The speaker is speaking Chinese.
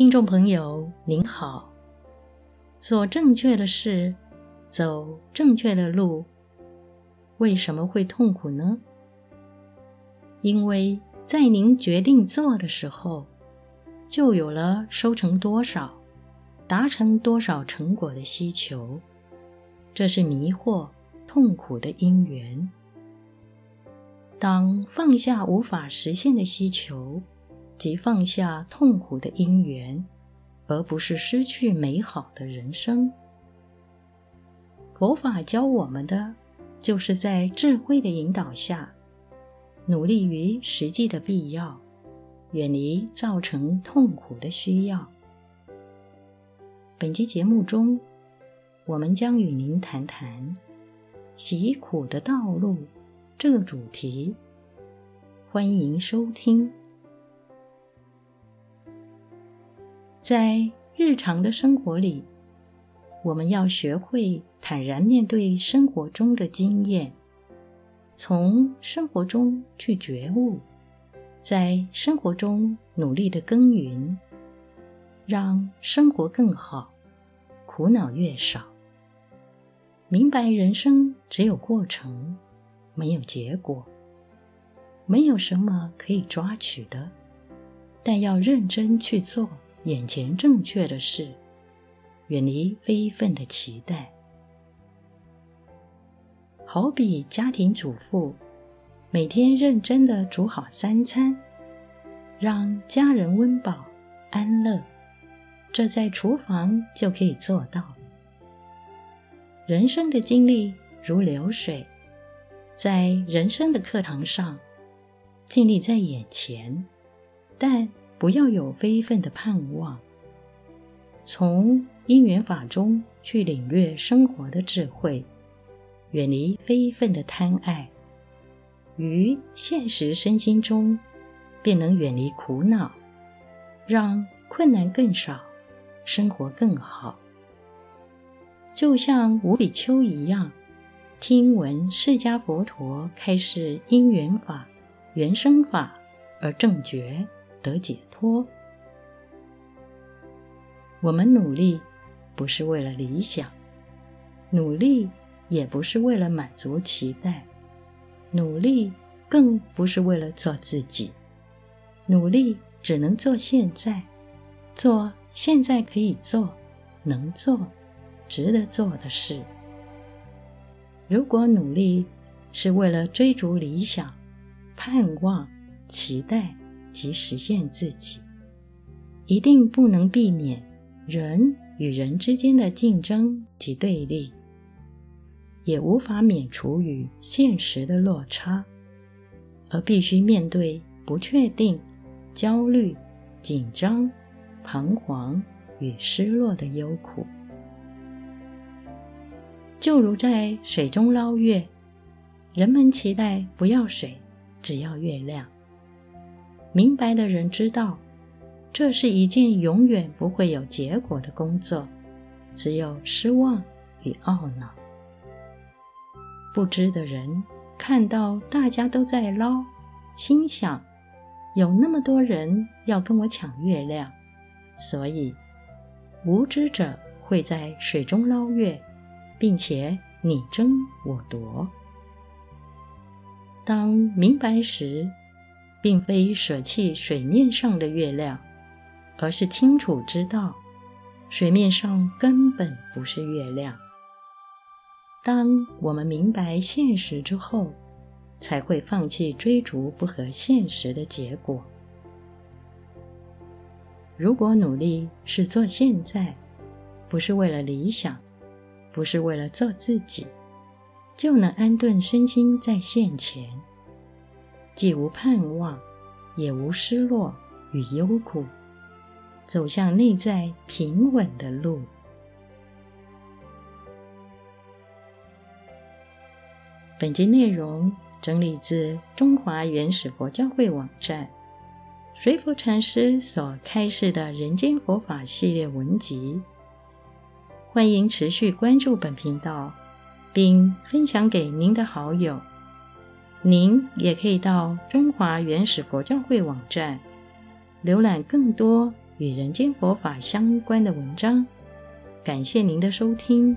听众朋友您好，做正确的事，走正确的路，为什么会痛苦呢？因为在您决定做的时候，就有了收成多少、达成多少成果的需求，这是迷惑、痛苦的因缘。当放下无法实现的需求，即放下痛苦的因缘，而不是失去美好的人生。佛法教我们的，就是在智慧的引导下，努力于实际的必要，远离造成痛苦的需要。本期节目中，我们将与您谈谈“习苦的道路”。这个主题，欢迎收听。在日常的生活里，我们要学会坦然面对生活中的经验，从生活中去觉悟，在生活中努力的耕耘，让生活更好，苦恼越少。明白人生只有过程。没有结果，没有什么可以抓取的，但要认真去做眼前正确的事，远离非分的期待。好比家庭主妇，每天认真的煮好三餐，让家人温饱安乐，这在厨房就可以做到。人生的经历如流水。在人生的课堂上，尽力在眼前，但不要有非分的盼望。从因缘法中去领略生活的智慧，远离非分的贪爱，于现实身心中，便能远离苦恼，让困难更少，生活更好。就像吴比丘一样。听闻释迦佛陀开示因缘法、缘生法而正觉得解脱。我们努力不是为了理想，努力也不是为了满足期待，努力更不是为了做自己，努力只能做现在，做现在可以做、能做、值得做的事。如果努力是为了追逐理想、盼望、期待及实现自己，一定不能避免人与人之间的竞争及对立，也无法免除与现实的落差，而必须面对不确定、焦虑、紧张、彷徨与失落的忧苦。就如在水中捞月，人们期待不要水，只要月亮。明白的人知道，这是一件永远不会有结果的工作，只有失望与懊恼。不知的人看到大家都在捞，心想：有那么多人要跟我抢月亮，所以无知者会在水中捞月。并且你争我夺。当明白时，并非舍弃水面上的月亮，而是清楚知道，水面上根本不是月亮。当我们明白现实之后，才会放弃追逐不合现实的结果。如果努力是做现在，不是为了理想。不是为了做自己，就能安顿身心在现前，既无盼望，也无失落与忧苦，走向内在平稳的路。本集内容整理自中华原始佛教会网站，随佛禅师所开示的人间佛法系列文集。欢迎持续关注本频道，并分享给您的好友。您也可以到中华原始佛教会网站浏览更多与人间佛法相关的文章。感谢您的收听。